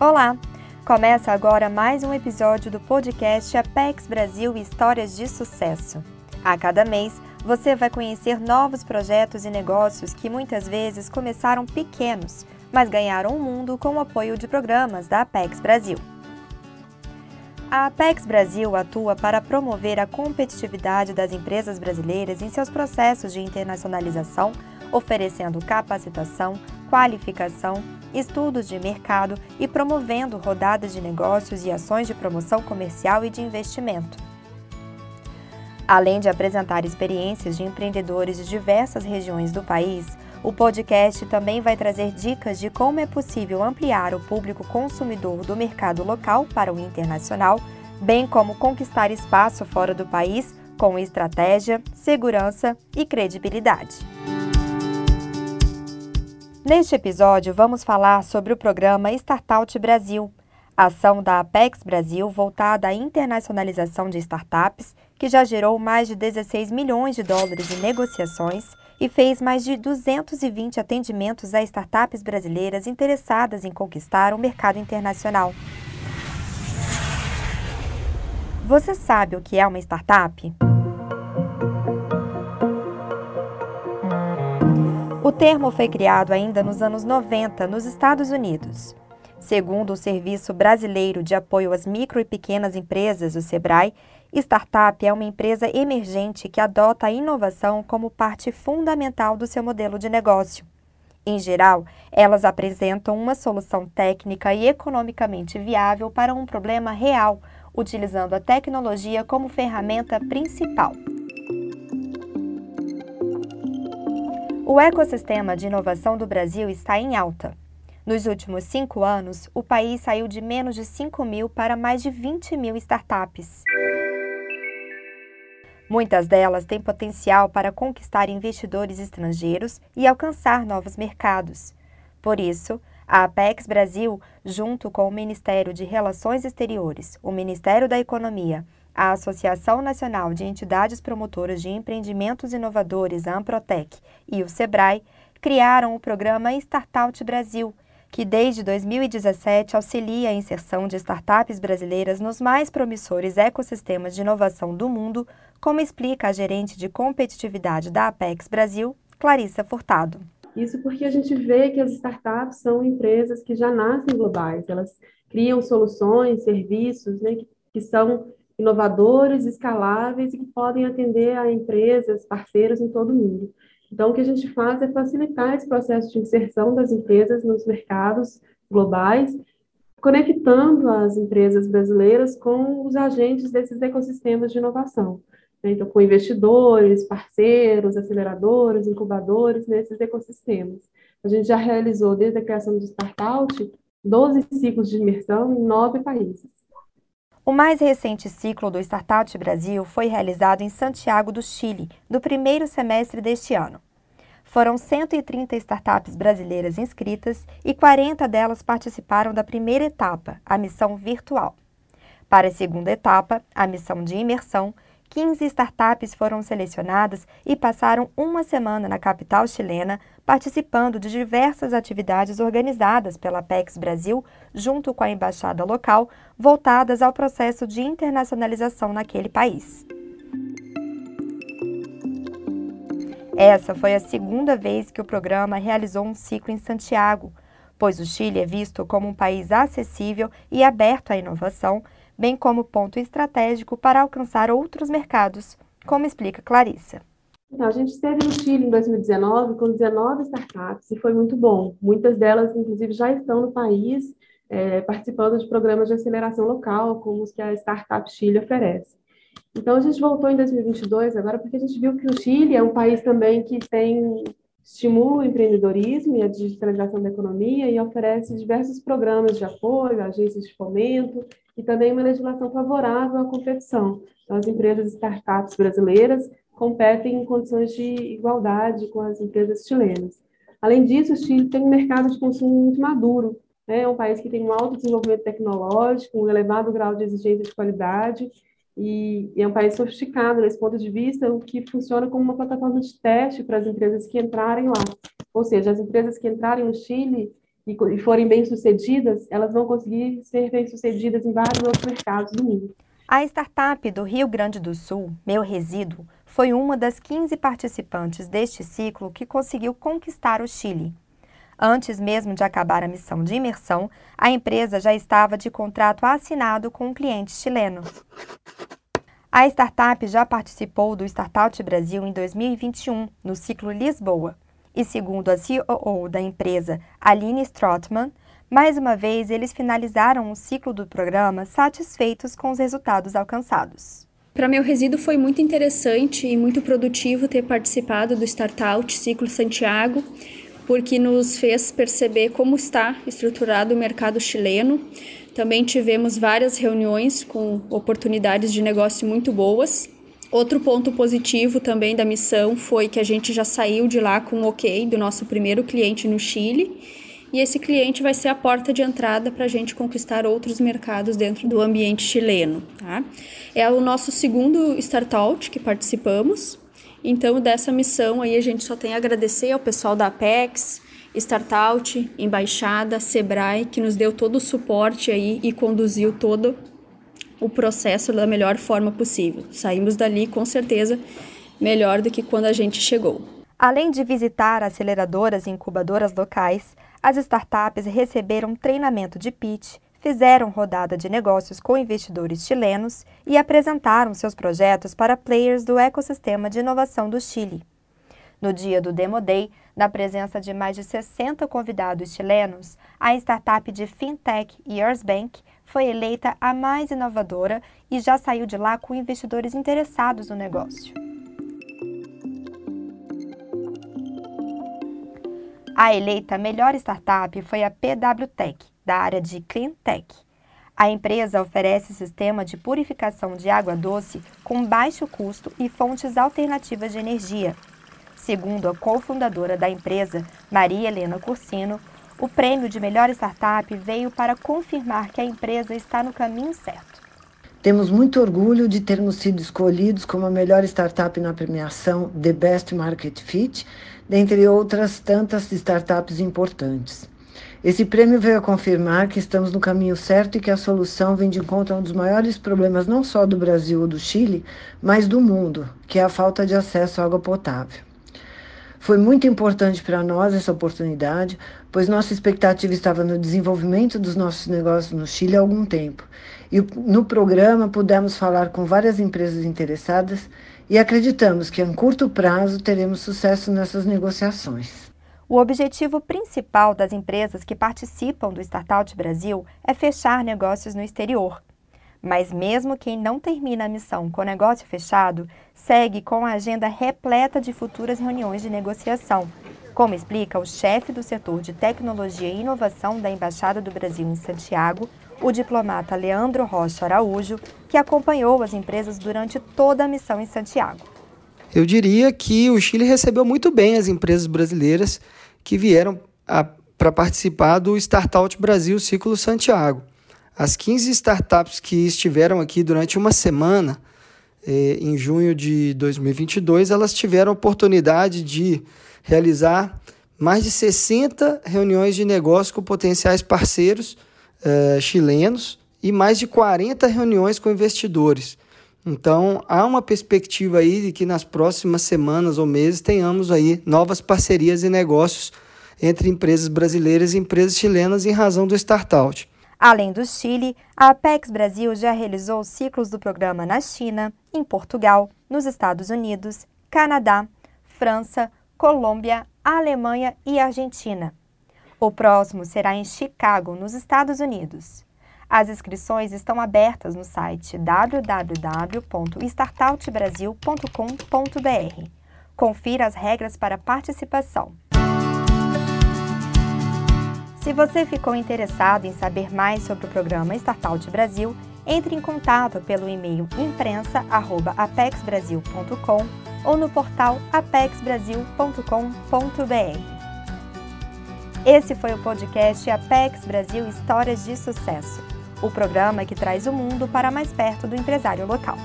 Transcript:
Olá! Começa agora mais um episódio do podcast Apex Brasil Histórias de Sucesso. A cada mês, você vai conhecer novos projetos e negócios que muitas vezes começaram pequenos, mas ganharam o mundo com o apoio de programas da Apex Brasil. A Apex Brasil atua para promover a competitividade das empresas brasileiras em seus processos de internacionalização, oferecendo capacitação, qualificação estudos de mercado e promovendo rodadas de negócios e ações de promoção comercial e de investimento. Além de apresentar experiências de empreendedores de diversas regiões do país, o podcast também vai trazer dicas de como é possível ampliar o público consumidor do mercado local para o internacional, bem como conquistar espaço fora do país com estratégia, segurança e credibilidade. Neste episódio, vamos falar sobre o programa Startout Brasil, ação da Apex Brasil voltada à internacionalização de startups, que já gerou mais de 16 milhões de dólares em negociações e fez mais de 220 atendimentos a startups brasileiras interessadas em conquistar o mercado internacional. Você sabe o que é uma startup? Termo foi criado ainda nos anos 90 nos Estados Unidos. Segundo o Serviço Brasileiro de Apoio às Micro e Pequenas Empresas, o SEBRAE, startup é uma empresa emergente que adota a inovação como parte fundamental do seu modelo de negócio. Em geral, elas apresentam uma solução técnica e economicamente viável para um problema real, utilizando a tecnologia como ferramenta principal. O ecossistema de inovação do Brasil está em alta. Nos últimos cinco anos, o país saiu de menos de 5 mil para mais de 20 mil startups. Muitas delas têm potencial para conquistar investidores estrangeiros e alcançar novos mercados. Por isso, a Apex Brasil, junto com o Ministério de Relações Exteriores, o Ministério da Economia a Associação Nacional de Entidades Promotoras de Empreendimentos Inovadores, a Amprotec, e o SEBRAE criaram o programa Startout Brasil, que desde 2017 auxilia a inserção de startups brasileiras nos mais promissores ecossistemas de inovação do mundo, como explica a gerente de competitividade da Apex Brasil, Clarissa Furtado. Isso porque a gente vê que as startups são empresas que já nascem globais, elas criam soluções, serviços né, que, que são inovadores, escaláveis e que podem atender a empresas, parceiros em todo o mundo. Então, o que a gente faz é facilitar esse processo de inserção das empresas nos mercados globais, conectando as empresas brasileiras com os agentes desses ecossistemas de inovação. Né? Então, com investidores, parceiros, aceleradores, incubadores nesses ecossistemas. A gente já realizou, desde a criação do Startout, 12 ciclos de imersão em nove países. O mais recente ciclo do Startup Brasil foi realizado em Santiago do Chile, no primeiro semestre deste ano. Foram 130 startups brasileiras inscritas e 40 delas participaram da primeira etapa, a missão virtual. Para a segunda etapa, a missão de imersão, 15 startups foram selecionadas e passaram uma semana na capital chilena, participando de diversas atividades organizadas pela Apex Brasil, junto com a embaixada local, voltadas ao processo de internacionalização naquele país. Essa foi a segunda vez que o programa realizou um ciclo em Santiago, pois o Chile é visto como um país acessível e aberto à inovação bem como ponto estratégico para alcançar outros mercados, como explica Clarissa. Então, a gente esteve no Chile em 2019 com 19 startups e foi muito bom. Muitas delas, inclusive, já estão no país é, participando de programas de aceleração local, como os que a Startup Chile oferece. Então, a gente voltou em 2022 agora porque a gente viu que o Chile é um país também que tem estimula o empreendedorismo e a digitalização da economia e oferece diversos programas de apoio, agências de fomento e também uma legislação favorável à competição. Então, as empresas startups brasileiras competem em condições de igualdade com as empresas chilenas. Além disso, o Chile tem um mercado de consumo muito maduro. Né? É um país que tem um alto desenvolvimento tecnológico, um elevado grau de exigência de qualidade e, é um país sofisticado nesse ponto de vista, o que funciona como uma plataforma de teste para as empresas que entrarem lá. Ou seja, as empresas que entrarem no Chile e forem bem-sucedidas, elas vão conseguir ser bem-sucedidas em vários outros mercados do mundo. A startup do Rio Grande do Sul, Meu Resíduo, foi uma das 15 participantes deste ciclo que conseguiu conquistar o Chile. Antes mesmo de acabar a missão de imersão, a empresa já estava de contrato assinado com um cliente chileno. A startup já participou do Startup Brasil em 2021, no ciclo Lisboa. E segundo a COO da empresa, Aline Strotman, mais uma vez eles finalizaram o ciclo do programa satisfeitos com os resultados alcançados. Para meu resíduo foi muito interessante e muito produtivo ter participado do Startup Ciclo Santiago, porque nos fez perceber como está estruturado o mercado chileno. Também tivemos várias reuniões com oportunidades de negócio muito boas. Outro ponto positivo também da missão foi que a gente já saiu de lá com o ok do nosso primeiro cliente no Chile. E esse cliente vai ser a porta de entrada para a gente conquistar outros mercados dentro do ambiente chileno. Tá? É o nosso segundo Startout que participamos. Então, dessa missão aí, a gente só tem a agradecer ao pessoal da Apex, Startout, Embaixada, Sebrae, que nos deu todo o suporte aí e conduziu todo o processo da melhor forma possível. Saímos dali, com certeza, melhor do que quando a gente chegou. Além de visitar aceleradoras e incubadoras locais, as startups receberam treinamento de pitch, fizeram rodada de negócios com investidores chilenos e apresentaram seus projetos para players do ecossistema de inovação do Chile. No dia do Demo Day, na presença de mais de 60 convidados chilenos, a startup de fintech Yours Bank foi eleita a mais inovadora e já saiu de lá com investidores interessados no negócio. A eleita melhor startup foi a PWTech, da área de Clean Tech. A empresa oferece sistema de purificação de água doce com baixo custo e fontes alternativas de energia. Segundo a cofundadora da empresa, Maria Helena Cursino, o prêmio de melhor startup veio para confirmar que a empresa está no caminho certo. Temos muito orgulho de termos sido escolhidos como a melhor startup na premiação The Best Market Fit, dentre outras tantas startups importantes. Esse prêmio veio a confirmar que estamos no caminho certo e que a solução vem de encontro a um dos maiores problemas não só do Brasil ou do Chile, mas do mundo, que é a falta de acesso à água potável. Foi muito importante para nós essa oportunidade, pois nossa expectativa estava no desenvolvimento dos nossos negócios no Chile há algum tempo. E no programa pudemos falar com várias empresas interessadas e acreditamos que em curto prazo teremos sucesso nessas negociações. O objetivo principal das empresas que participam do Startup Brasil é fechar negócios no exterior. Mas mesmo quem não termina a missão com o negócio fechado, segue com a agenda repleta de futuras reuniões de negociação, como explica o chefe do setor de tecnologia e inovação da Embaixada do Brasil em Santiago, o diplomata Leandro Rocha Araújo, que acompanhou as empresas durante toda a missão em Santiago. Eu diria que o Chile recebeu muito bem as empresas brasileiras que vieram para participar do Startup Brasil Ciclo Santiago. As 15 startups que estiveram aqui durante uma semana, eh, em junho de 2022, elas tiveram a oportunidade de realizar mais de 60 reuniões de negócio com potenciais parceiros eh, chilenos e mais de 40 reuniões com investidores. Então, há uma perspectiva aí de que nas próximas semanas ou meses tenhamos aí novas parcerias e negócios entre empresas brasileiras e empresas chilenas em razão do Startout. Além do Chile, a Apex Brasil já realizou ciclos do programa na China, em Portugal, nos Estados Unidos, Canadá, França, Colômbia, Alemanha e Argentina. O próximo será em Chicago, nos Estados Unidos. As inscrições estão abertas no site www.startoutbrasil.com.br. Confira as regras para participação. Se você ficou interessado em saber mais sobre o programa Startup Brasil, entre em contato pelo e-mail imprensa@apexbrasil.com ou no portal apexbrasil.com.br. Esse foi o podcast Apex Brasil Histórias de Sucesso o programa que traz o mundo para mais perto do empresário local.